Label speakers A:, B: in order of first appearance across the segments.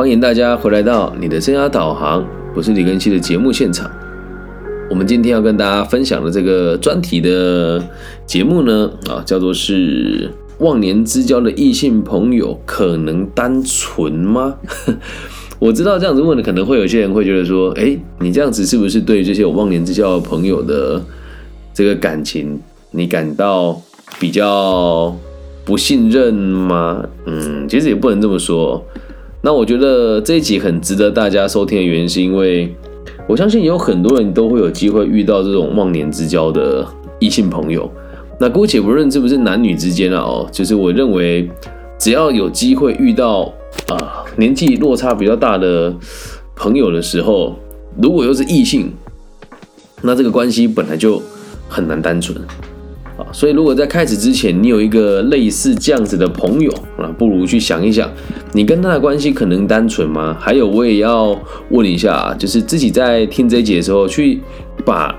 A: 欢迎大家回来到你的生涯导航，我是李根熙的节目现场。我们今天要跟大家分享的这个专题的节目呢，啊，叫做是忘年之交的异性朋友可能单纯吗？我知道这样子问的，可能会有些人会觉得说，哎，你这样子是不是对这些有忘年之交的朋友的这个感情，你感到比较不信任吗？嗯，其实也不能这么说。那我觉得这一集很值得大家收听的原因，是因为我相信有很多人都会有机会遇到这种忘年之交的异性朋友。那姑且不论是不是男女之间啊，哦，就是我认为只要有机会遇到啊年纪落差比较大的朋友的时候，如果又是异性，那这个关系本来就很难单纯。所以，如果在开始之前，你有一个类似这样子的朋友啊，不如去想一想，你跟他的关系可能单纯吗？还有，我也要问一下，就是自己在听这一节的时候，去把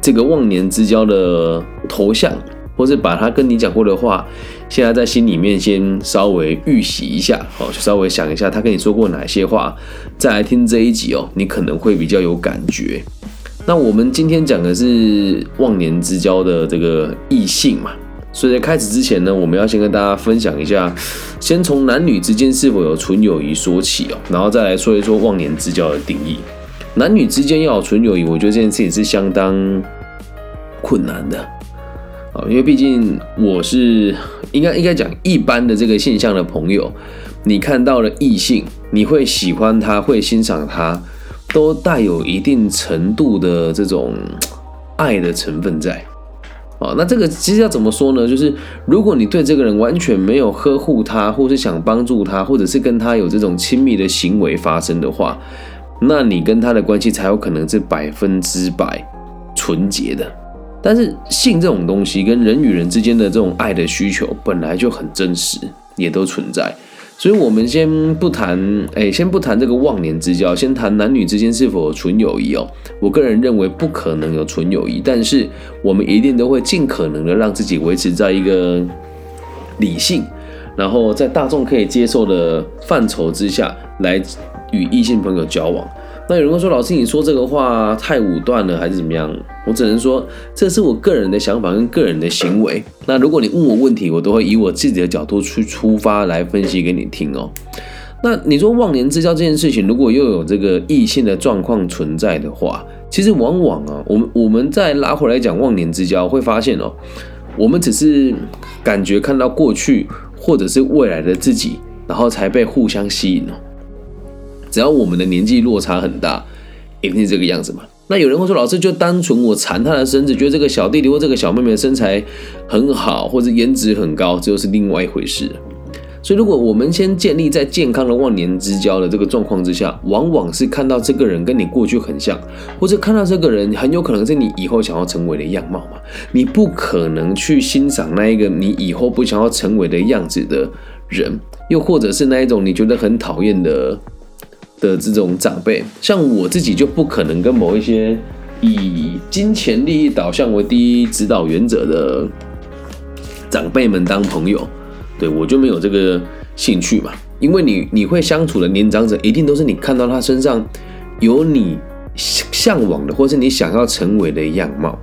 A: 这个忘年之交的头像，或是把他跟你讲过的话，现在在心里面先稍微预习一下，哦，稍微想一下他跟你说过哪些话，再来听这一集哦，你可能会比较有感觉。那我们今天讲的是忘年之交的这个异性嘛，所以在开始之前呢，我们要先跟大家分享一下，先从男女之间是否有纯友谊说起哦，然后再来说一说忘年之交的定义。男女之间要有纯友谊，我觉得这件事情是相当困难的啊，因为毕竟我是应该应该讲一般的这个现象的朋友，你看到了异性，你会喜欢他，会欣赏他。都带有一定程度的这种爱的成分在，啊，那这个其实要怎么说呢？就是如果你对这个人完全没有呵护他，或是想帮助他，或者是跟他有这种亲密的行为发生的话，那你跟他的关系才有可能是百分之百纯洁的。但是性这种东西跟人与人之间的这种爱的需求本来就很真实，也都存在。所以，我们先不谈，哎，先不谈这个忘年之交，先谈男女之间是否有纯友谊哦。我个人认为不可能有纯友谊，但是我们一定都会尽可能的让自己维持在一个理性，然后在大众可以接受的范畴之下来与异性朋友交往。那有人会说，老师，你说这个话太武断了，还是怎么样？我只能说，这是我个人的想法跟个人的行为。那如果你问我问题，我都会以我自己的角度去出发来分析给你听哦。那你说忘年之交这件事情，如果又有这个异性的状况存在的话，其实往往啊，我们我们再拉回来讲忘年之交，会发现哦，我们只是感觉看到过去或者是未来的自己，然后才被互相吸引哦。只要我们的年纪落差很大，一定是这个样子嘛？那有人会说，老师就单纯我馋他的身子，觉得这个小弟弟或这个小妹妹的身材很好，或者颜值很高，这又是另外一回事。所以，如果我们先建立在健康的忘年之交的这个状况之下，往往是看到这个人跟你过去很像，或者看到这个人很有可能是你以后想要成为的样貌嘛？你不可能去欣赏那一个你以后不想要成为的样子的人，又或者是那一种你觉得很讨厌的。的这种长辈，像我自己就不可能跟某一些以金钱利益导向为第一指导原则的长辈们当朋友，对我就没有这个兴趣嘛。因为你你会相处的年长者，一定都是你看到他身上有你向往的，或是你想要成为的样貌。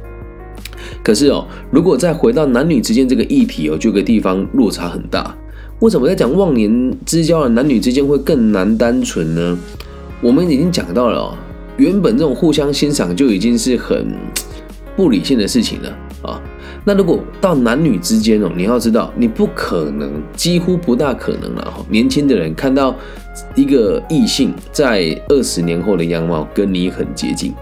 A: 可是哦，如果再回到男女之间这个议题哦，这个地方落差很大。为什么在讲忘年之交的男女之间会更难单纯呢？我们已经讲到了，原本这种互相欣赏就已经是很不理性的事情了啊。那如果到男女之间哦，你要知道，你不可能，几乎不大可能了哈。年轻的人看到一个异性在二十年后的样貌跟你很接近，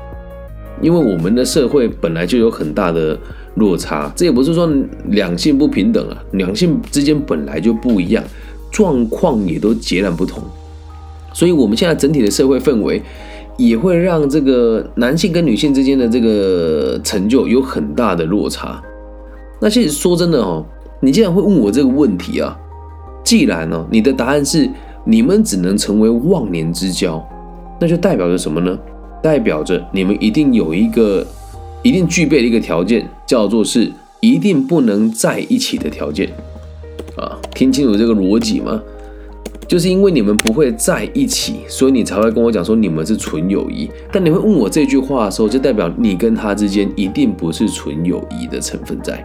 A: 因为我们的社会本来就有很大的。落差，这也不是说两性不平等啊，两性之间本来就不一样，状况也都截然不同，所以我们现在整体的社会氛围也会让这个男性跟女性之间的这个成就有很大的落差。那其实说真的哦，你既然会问我这个问题啊，既然呢你的答案是你们只能成为忘年之交，那就代表着什么呢？代表着你们一定有一个。一定具备的一个条件，叫做是一定不能在一起的条件啊！听清楚这个逻辑吗？就是因为你们不会在一起，所以你才会跟我讲说你们是纯友谊。但你会问我这句话的时候，就代表你跟他之间一定不是纯友谊的成分在。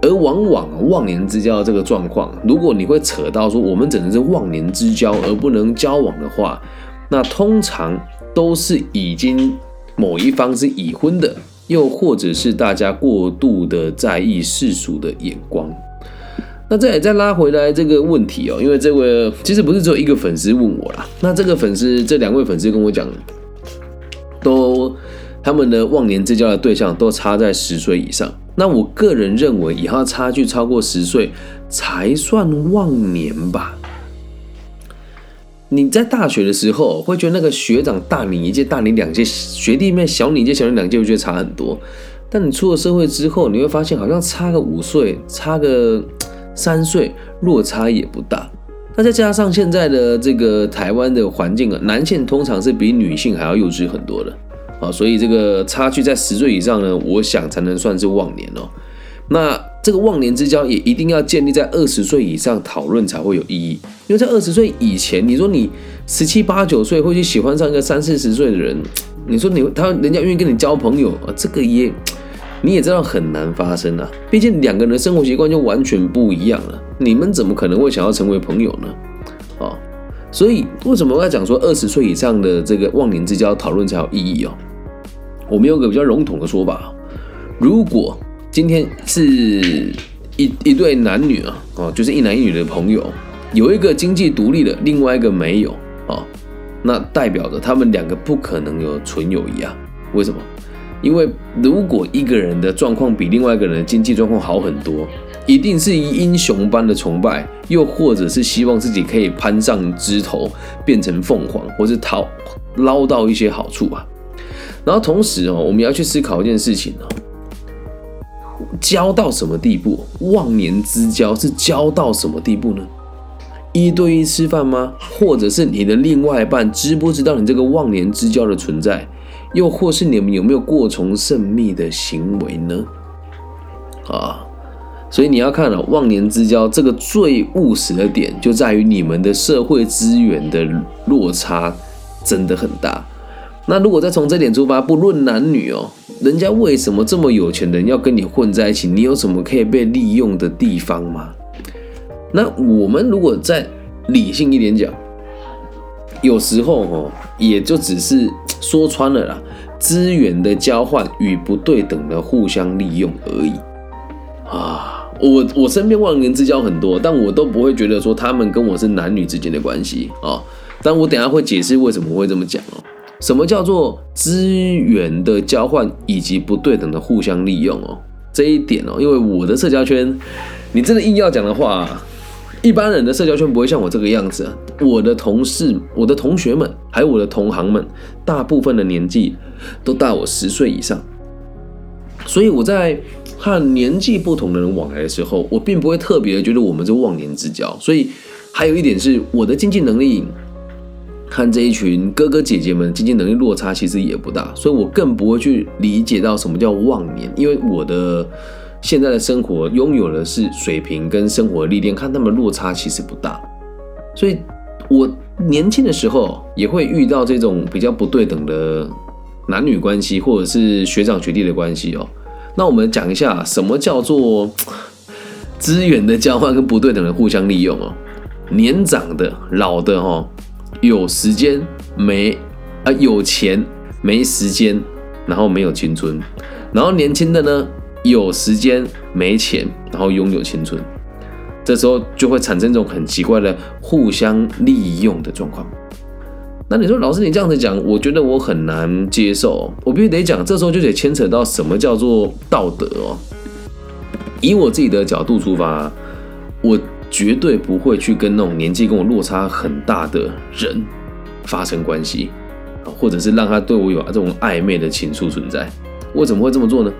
A: 而往往忘年之交这个状况，如果你会扯到说我们只能是忘年之交而不能交往的话，那通常都是已经某一方是已婚的，又或者是大家过度的在意世俗的眼光。那再再拉回来这个问题哦，因为这位其实不是只有一个粉丝问我啦，那这个粉丝这两位粉丝跟我讲，都他们的忘年之交的对象都差在十岁以上。那我个人认为，以后差距超过十岁才算忘年吧。你在大学的时候会觉得那个学长大你一届、大你两届，学弟妹小你一届、小你两届，会觉得差很多。但你出了社会之后，你会发现好像差个五岁，差个三岁，落差也不大。那再加上现在的这个台湾的环境啊，男性通常是比女性还要幼稚很多的。啊，所以这个差距在十岁以上呢，我想才能算是忘年哦。那这个忘年之交也一定要建立在二十岁以上讨论才会有意义，因为在二十岁以前，你说你十七八九岁会去喜欢上一个三四十岁的人，你说你他人家愿意跟你交朋友啊，这个也你也知道很难发生啊。毕竟两个人的生活习惯就完全不一样了，你们怎么可能会想要成为朋友呢？啊，所以为什么要讲说二十岁以上的这个忘年之交讨论才有意义哦？我们有个比较笼统的说法，如果今天是一一对男女啊，哦，就是一男一女的朋友，有一个经济独立的，另外一个没有啊，那代表着他们两个不可能有纯友谊啊？为什么？因为如果一个人的状况比另外一个人的经济状况好很多，一定是英雄般的崇拜，又或者是希望自己可以攀上枝头，变成凤凰，或是讨捞到一些好处啊。然后同时哦，我们要去思考一件事情哦，交到什么地步？忘年之交是交到什么地步呢？一对一吃饭吗？或者是你的另外一半知不知道你这个忘年之交的存在？又或是你们有没有过从甚密的行为呢？啊，所以你要看了忘年之交这个最务实的点，就在于你们的社会资源的落差真的很大。那如果再从这点出发，不论男女哦，人家为什么这么有钱的人要跟你混在一起？你有什么可以被利用的地方吗？那我们如果再理性一点讲，有时候哦，也就只是说穿了啦，资源的交换与不对等的互相利用而已啊。我我身边忘年之交很多，但我都不会觉得说他们跟我是男女之间的关系啊。但我等下会解释为什么会这么讲哦。什么叫做资源的交换以及不对等的互相利用哦？这一点哦，因为我的社交圈，你真的硬要讲的话，一般人的社交圈不会像我这个样子。我的同事、我的同学们，还有我的同行们，大部分的年纪都大我十岁以上，所以我在和年纪不同的人往来的时候，我并不会特别觉得我们是忘年之交。所以还有一点是，我的经济能力。看这一群哥哥姐姐们经济能力落差其实也不大，所以我更不会去理解到什么叫忘年，因为我的现在的生活拥有的是水平跟生活历练，看他们落差其实不大，所以我年轻的时候也会遇到这种比较不对等的男女关系，或者是学长学弟的关系哦。那我们讲一下什么叫做 资源的交换跟不对等的互相利用哦，年长的、老的哈。有时间没啊？有钱没时间，然后没有青春，然后年轻的呢？有时间没钱，然后拥有青春，这时候就会产生一种很奇怪的互相利用的状况。那你说老师，你这样子讲，我觉得我很难接受。我必须得讲，这时候就得牵扯到什么叫做道德哦。以我自己的角度出发，我。绝对不会去跟那种年纪跟我落差很大的人发生关系，或者是让他对我有这种暧昧的情愫存在。我怎么会这么做呢？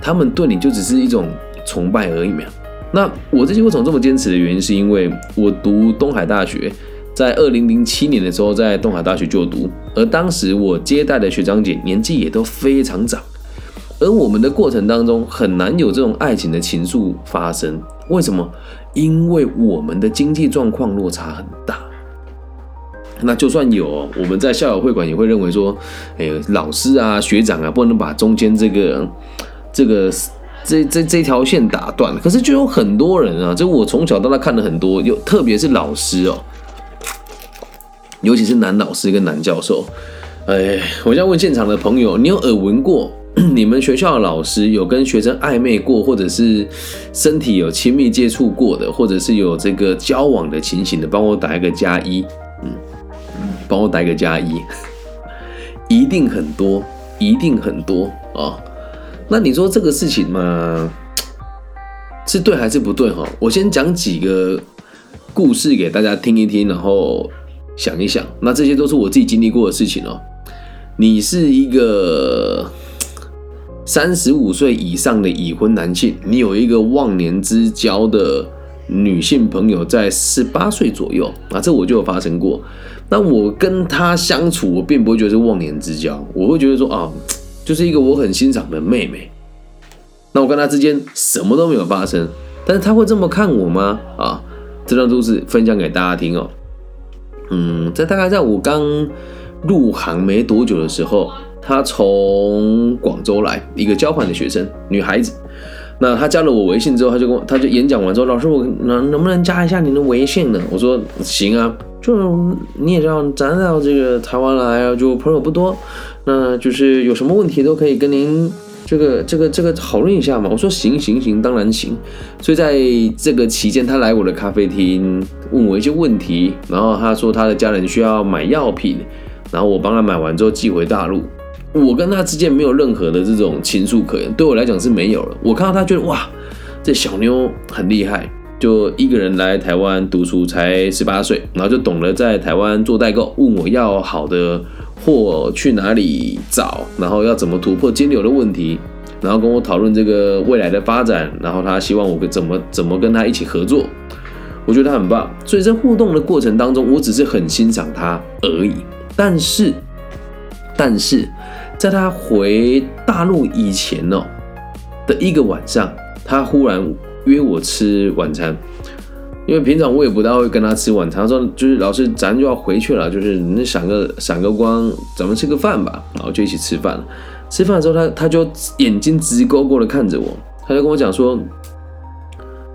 A: 他们对你就只是一种崇拜而已嘛。那我这些为什么这么坚持的原因，是因为我读东海大学，在二零零七年的时候在东海大学就读，而当时我接待的学长姐年纪也都非常长，而我们的过程当中很难有这种爱情的情愫发生。为什么？因为我们的经济状况落差很大，那就算有，我们在校友会馆也会认为说，哎，老师啊、学长啊，不能把中间这个、这个、这这这条线打断。可是就有很多人啊，就我从小到大看了很多，有特别是老师哦，尤其是男老师跟男教授。哎，我想问现场的朋友，你有耳闻过 你们学校的老师有跟学生暧昧过，或者是身体有亲密接触过的，或者是有这个交往的情形的？帮我打一个加一，嗯，帮我打一个加一，一定很多，一定很多啊！那你说这个事情嘛，是对还是不对？哈，我先讲几个故事给大家听一听，然后想一想。那这些都是我自己经历过的事情哦。你是一个三十五岁以上的已婚男性，你有一个忘年之交的女性朋友，在十八岁左右啊，这我就有发生过。那我跟她相处，我并不会觉得是忘年之交，我会觉得说啊，就是一个我很欣赏的妹妹。那我跟她之间什么都没有发生，但是她会这么看我吗？啊，这段故事分享给大家听哦。嗯，这大概在我刚。入行没多久的时候，他从广州来，一个交换的学生，女孩子。那他加了我微信之后，他就跟我，他就演讲完之后，老师，我能能不能加一下您的微信呢？我说行啊，就你也知道，咱到这个台湾来啊，就朋友不多，那就是有什么问题都可以跟您这个这个这个讨论一下嘛。我说行行行，当然行。所以在这个期间，他来我的咖啡厅问我一些问题，然后他说他的家人需要买药品。然后我帮他买完之后寄回大陆，我跟他之间没有任何的这种情愫可言，对我来讲是没有了。我看到他觉得哇，这小妞很厉害，就一个人来台湾读书，才十八岁，然后就懂得在台湾做代购，问我要好的货去哪里找，然后要怎么突破金流的问题，然后跟我讨论这个未来的发展，然后他希望我怎么怎么跟他一起合作，我觉得他很棒。所以在互动的过程当中，我只是很欣赏他而已。但是，但是，在他回大陆以前哦的一个晚上，他忽然约我吃晚餐，因为平常我也不大会跟他吃晚餐。他说：“就是老师，咱就要回去了，就是你闪个闪个光，咱们吃个饭吧。”然后就一起吃饭。吃饭的时候，他他就眼睛直勾勾的看着我，他就跟我讲说：“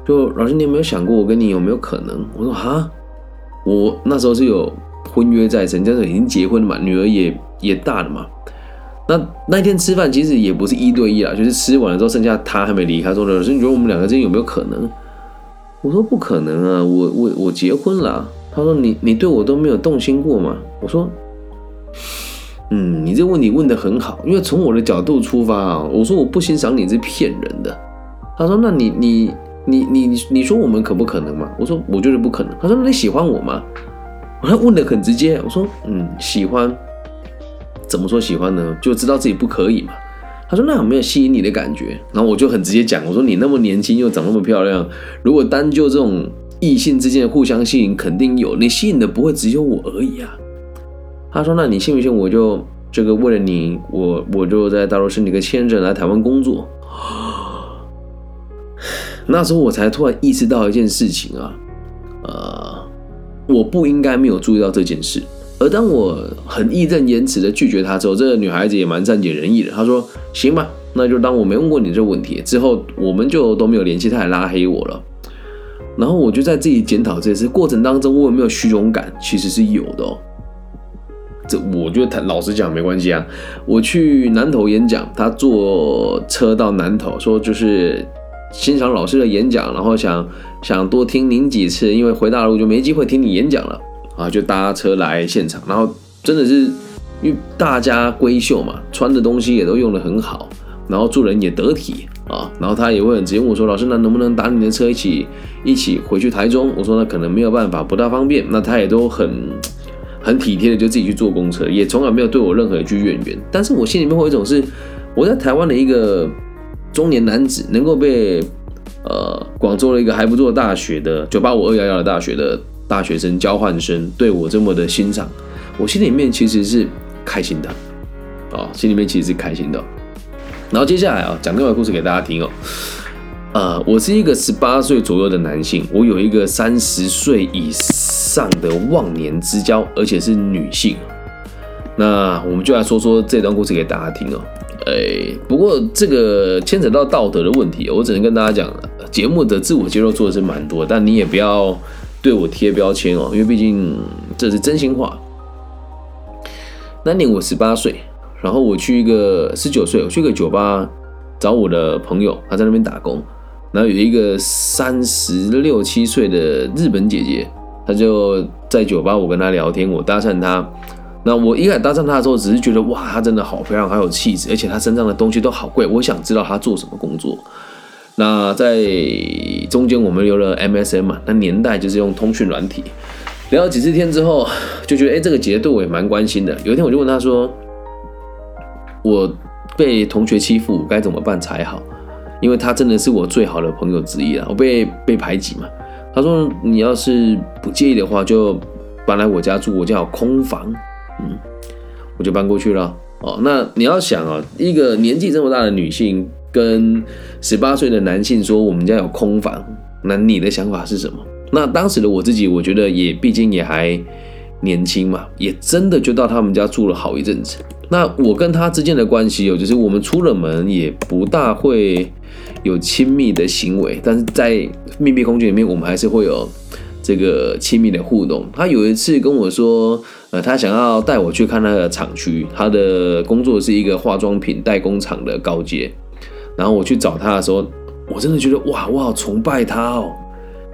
A: 就老师，你有没有想过我跟你有没有可能？”我说：“哈，我那时候是有。”婚约在身，加上已经结婚了嘛，女儿也也大了嘛。那那天吃饭其实也不是一对一啦，就是吃完了之后，剩下他还没离开。说老师，你觉得我们两个之间有没有可能？我说不可能啊，我我我结婚了。他说你你对我都没有动心过吗？我说，嗯，你这问题问的很好，因为从我的角度出发啊，我说我不欣赏你是骗人的。他说那你你你你你说我们可不可能嘛？我说我觉得不可能。他说那你喜欢我吗？我问的很直接，我说，嗯，喜欢，怎么说喜欢呢？就知道自己不可以嘛。他说，那有没有吸引你的感觉？然后我就很直接讲，我说，你那么年轻又长那么漂亮，如果单就这种异性之间的互相吸引，肯定有，你吸引的不会只有我而已啊。他说，那你信不信？我就这个为了你，我我就在大陆申请个签证来台湾工作。那时候我才突然意识到一件事情啊，呃。我不应该没有注意到这件事，而当我很义正言辞的拒绝他之后，这个女孩子也蛮善解人意的。她说：“行吧，那就当我没问过你这个问题。”之后我们就都没有联系，她还拉黑我了。然后我就在自己检讨这件事过程当中，我有没有虚荣感？其实是有的哦。这我觉得他老实讲没关系啊。我去南头演讲，他坐车到南头，说就是。欣赏老师的演讲，然后想想多听您几次，因为回大陆就没机会听你演讲了啊，就搭车来现场，然后真的是因为大家闺秀嘛，穿的东西也都用的很好，然后做人也得体啊，然后他也会很直接问我说：“老师，那能不能打你的车一起一起回去台中？”我说：“那可能没有办法，不大方便。”那他也都很很体贴的，就自己去坐公车，也从来没有对我任何一句怨言。但是我心里面会有一种是我在台湾的一个。中年男子能够被呃广州的一个还不错大学的九八五二幺幺的大学的大学生交换生对我这么的欣赏，我心里面其实是开心的啊，心里面其实是开心的。然后接下来啊，讲另外故事给大家听哦。呃，我是一个十八岁左右的男性，我有一个三十岁以上的忘年之交，而且是女性。那我们就来说说这段故事给大家听哦。哎，不过这个牵扯到道德的问题，我只能跟大家讲，节目的自我揭露做的是蛮多，但你也不要对我贴标签哦，因为毕竟这是真心话。那年我十八岁，然后我去一个十九岁，我去一个酒吧找我的朋友，他在那边打工，然后有一个三十六七岁的日本姐姐，她就在酒吧，我跟她聊天，我搭讪她。那我一开始搭讪她的时候，只是觉得哇，她真的好漂亮，好有气质，而且她身上的东西都好贵。我想知道她做什么工作。那在中间我们留了 MSN 嘛，那年代就是用通讯软体。聊了几次天之后，就觉得哎，这个姐姐对我也蛮关心的。有一天我就问他说：“我被同学欺负该怎么办才好？”因为他真的是我最好的朋友之一啊，我被被排挤嘛。他说：“你要是不介意的话，就搬来我家住，我家有空房。”嗯，我就搬过去了。哦，那你要想啊，一个年纪这么大的女性跟十八岁的男性说我们家有空房，那你的想法是什么？那当时的我自己，我觉得也毕竟也还年轻嘛，也真的就到他们家住了好一阵子。那我跟他之间的关系哦，就是我们出了门也不大会有亲密的行为，但是在密闭空间里面，我们还是会有这个亲密的互动。他有一次跟我说。呃，他想要带我去看那个厂区，他的工作是一个化妆品代工厂的高阶。然后我去找他的时候，我真的觉得哇，我好崇拜他哦，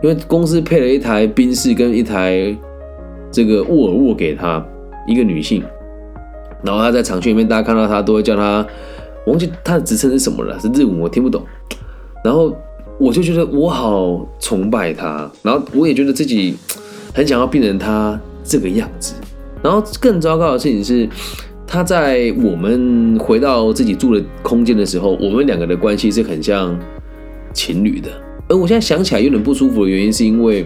A: 因为公司配了一台宾士跟一台这个沃尔沃给他，一个女性。然后他在厂区里面，大家看到他都会叫他，我忘记他的职称是什么了，是日文，我听不懂。然后我就觉得我好崇拜他，然后我也觉得自己很想要变成他这个样子。然后更糟糕的事情是，他在我们回到自己住的空间的时候，我们两个的关系是很像情侣的。而我现在想起来有点不舒服的原因，是因为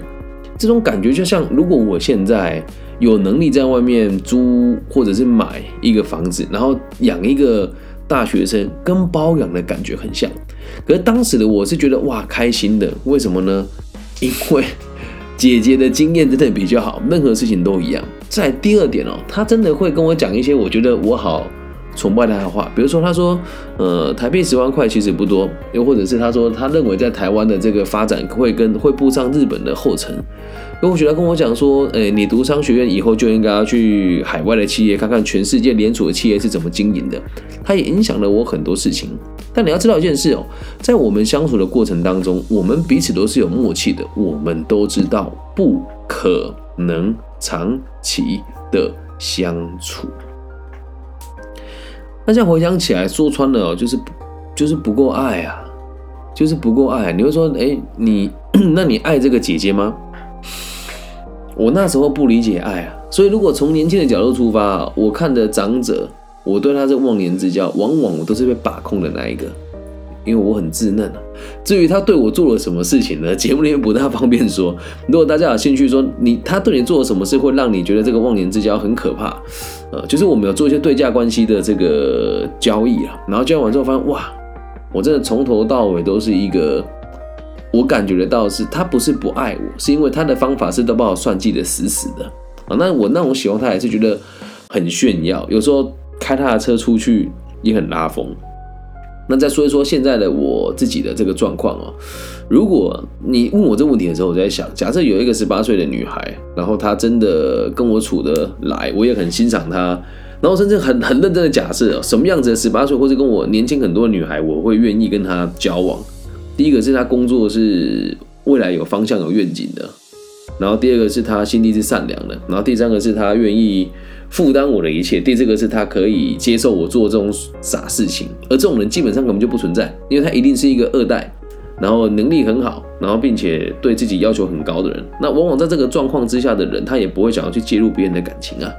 A: 这种感觉就像，如果我现在有能力在外面租或者是买一个房子，然后养一个大学生，跟包养的感觉很像。可是当时的我是觉得哇开心的，为什么呢？因为。姐姐的经验真的比较好，任何事情都一样。在第二点哦，她真的会跟我讲一些我觉得我好崇拜她的话，比如说她说，呃，台币十万块其实不多，又或者是她说她认为在台湾的这个发展会跟会步上日本的后尘。又或许她跟我讲说，诶，你读商学院以后就应该要去海外的企业看看全世界连锁的企业是怎么经营的。它也影响了我很多事情。但你要知道一件事哦，在我们相处的过程当中，我们彼此都是有默契的。我们都知道不可能长期的相处。那这样回想起来，说穿了哦，就是就是不够爱啊，就是不够爱。你会说，哎，你 那你爱这个姐姐吗？我那时候不理解爱啊，所以如果从年轻的角度出发，我看的长者。我对他是忘年之交，往往我都是被把控的那一个，因为我很稚嫩啊。至于他对我做了什么事情呢？节目里面不大方便说。如果大家有兴趣说你他对你做了什么事，会让你觉得这个忘年之交很可怕，呃，就是我们有做一些对价关系的这个交易啊，然后交易完之后发现哇，我真的从头到尾都是一个，我感觉得到是他不是不爱我，是因为他的方法是都把我算计的死死的啊。那我那我喜欢他也是觉得很炫耀，有时候。开他的车出去也很拉风。那再说一说现在的我自己的这个状况哦。如果你问我这个问题的时候，我在想，假设有一个十八岁的女孩，然后她真的跟我处得来，我也很欣赏她，然后甚至很很认真的假设，什么样子的十八岁或者跟我年轻很多的女孩，我会愿意跟她交往。第一个是他工作是未来有方向有愿景的，然后第二个是他心地是善良的，然后第三个是他愿意。负担我的一切。第四个是他可以接受我做这种傻事情，而这种人基本上根本就不存在，因为他一定是一个二代，然后能力很好，然后并且对自己要求很高的人。那往往在这个状况之下的人，他也不会想要去介入别人的感情啊，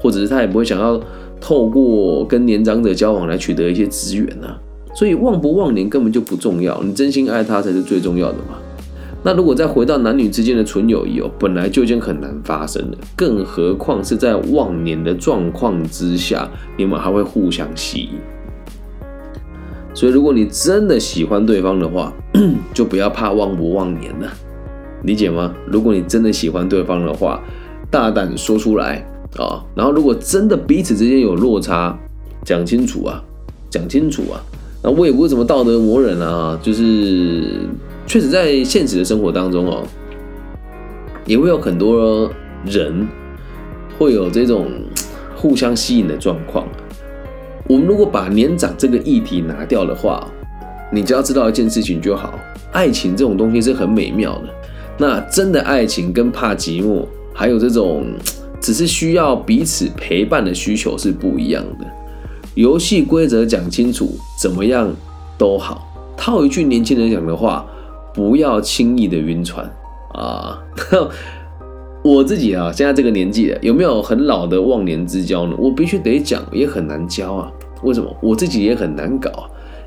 A: 或者是他也不会想要透过跟年长者交往来取得一些资源啊。所以忘不忘年根本就不重要，你真心爱他才是最重要的嘛。那如果再回到男女之间的纯友谊哦，本来就已经很难发生了，更何况是在忘年的状况之下，你们还会互相吸引。所以，如果你真的喜欢对方的话，就不要怕忘不忘年了，理解吗？如果你真的喜欢对方的话，大胆说出来啊。然后如果真的彼此之间有落差，讲清楚啊，讲清楚啊。那我也不是什么道德魔人啊，就是确实在现实的生活当中哦，也会有很多人会有这种互相吸引的状况。我们如果把年长这个议题拿掉的话，你只要知道一件事情就好，爱情这种东西是很美妙的。那真的爱情跟怕寂寞，还有这种只是需要彼此陪伴的需求是不一样的。游戏规则讲清楚，怎么样都好。套一句年轻人讲的话，不要轻易的晕船啊！我自己啊，现在这个年纪了，有没有很老的忘年之交呢？我必须得讲，也很难交啊。为什么？我自己也很难搞。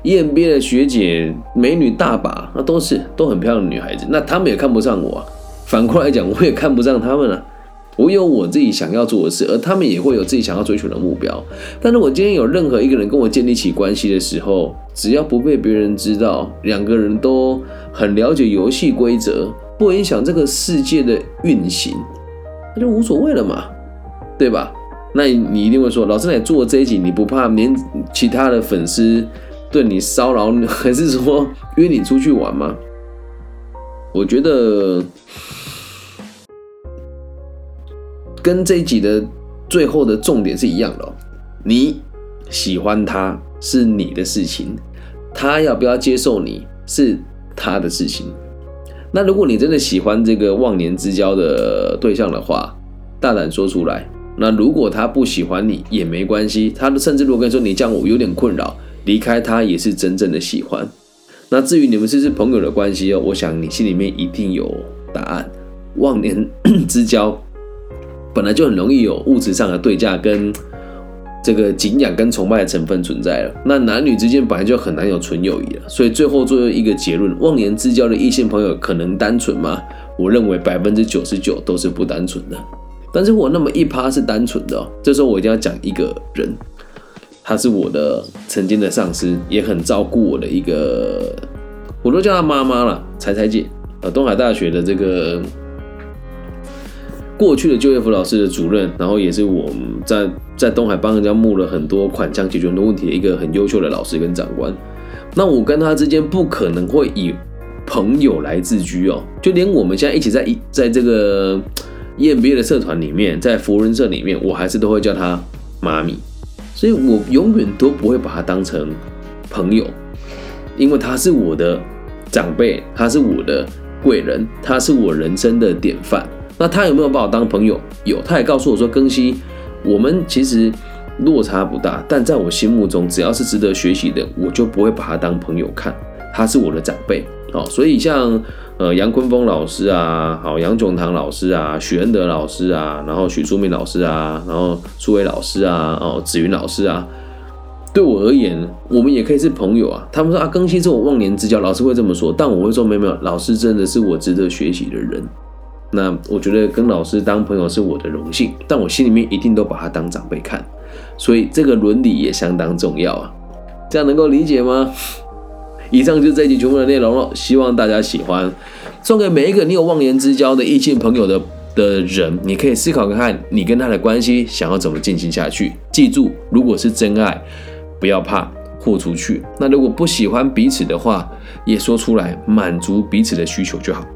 A: EMBA 的学姐美女大把，那都是都很漂亮的女孩子，那她们也看不上我。反过来讲，我也看不上她们啊。我有我自己想要做的事，而他们也会有自己想要追求的目标。但是我今天有任何一个人跟我建立起关系的时候，只要不被别人知道，两个人都很了解游戏规则，不影响这个世界的运行，那就无所谓了嘛，对吧？那你一定会说，老师，你做这一集，你不怕连其他的粉丝？对你骚扰，还是说约你出去玩吗？我觉得跟这一集的最后的重点是一样的。你喜欢他是你的事情，他要不要接受你是他的事情。那如果你真的喜欢这个忘年之交的对象的话，大胆说出来。那如果他不喜欢你也没关系，他甚至如果跟你说你这样我有点困扰。离开他也是真正的喜欢。那至于你们是不是朋友的关系哦，我想你心里面一定有答案。忘年之交本来就很容易有物质上的对价跟这个敬仰跟崇拜的成分存在了。那男女之间本来就很难有纯友谊了。所以最后做一个结论：忘年之交的异性朋友可能单纯吗？我认为百分之九十九都是不单纯的。但是我那么一趴是单纯的，这时候我一定要讲一个人。他是我的曾经的上司，也很照顾我的一个，我都叫他妈妈了，彩彩姐，呃，东海大学的这个过去的就业辅导师的主任，然后也是我们在在东海帮人家募了很多款项，解决很多问题的一个很优秀的老师跟长官。那我跟他之间不可能会以朋友来自居哦，就连我们现在一起在一在这个 EMBA 的社团里面，在福人社里面，我还是都会叫他妈咪。所以我永远都不会把他当成朋友，因为他是我的长辈，他是我的贵人，他是我人生的典范。那他有没有把我当朋友？有，他也告诉我说：“庚希，我们其实落差不大，但在我心目中，只要是值得学习的，我就不会把他当朋友看。他是我的长辈。”哦，所以像。呃，杨坤峰老师啊，好，杨炯堂老师啊，许恩德老师啊，然后许淑敏老师啊，然后苏伟老师啊，哦，子云老师啊，对我而言，我们也可以是朋友啊。他们说啊，更新是我忘年之交，老师会这么说，但我会说没有没有，老师真的是我值得学习的人。那我觉得跟老师当朋友是我的荣幸，但我心里面一定都把他当长辈看，所以这个伦理也相当重要啊。这样能够理解吗？以上就是这一集全部的内容了，希望大家喜欢。送给每一个你有忘年之交的异性朋友的的人，你可以思考看看，你跟他的关系想要怎么进行下去。记住，如果是真爱，不要怕豁出去。那如果不喜欢彼此的话，也说出来，满足彼此的需求就好。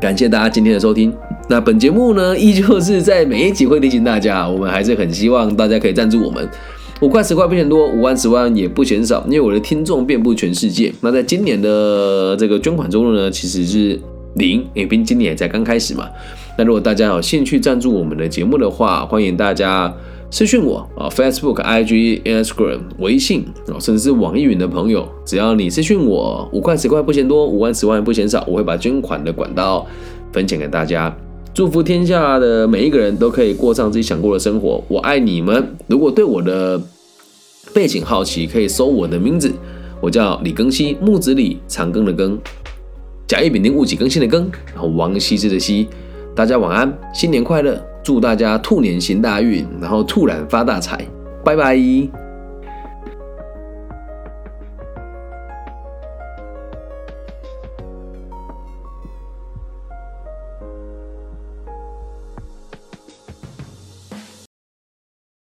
A: 感谢大家今天的收听。那本节目呢，依旧是在每一集会提醒大家，我们还是很希望大家可以赞助我们。五块十块不嫌多，五万十万也不嫌少，因为我的听众遍布全世界。那在今年的这个捐款中呢，其实是零，因为今年才刚开始嘛。那如果大家有兴趣赞助我们的节目的话，欢迎大家私讯我啊，Facebook、IG、Instagram、微信啊，甚至是网易云的朋友，只要你私讯我，五块十块不嫌多，五万十万不嫌少，我会把捐款的管道分享给大家。祝福天下的每一个人都可以过上自己想过的生活。我爱你们。如果对我的背景好奇，可以搜我的名字，我叫李庚希，木子李，长庚的庚，甲乙丙丁戊己庚辛的庚，然后王羲之的羲。大家晚安，新年快乐，祝大家兔年行大运，然后兔然发大财。拜拜。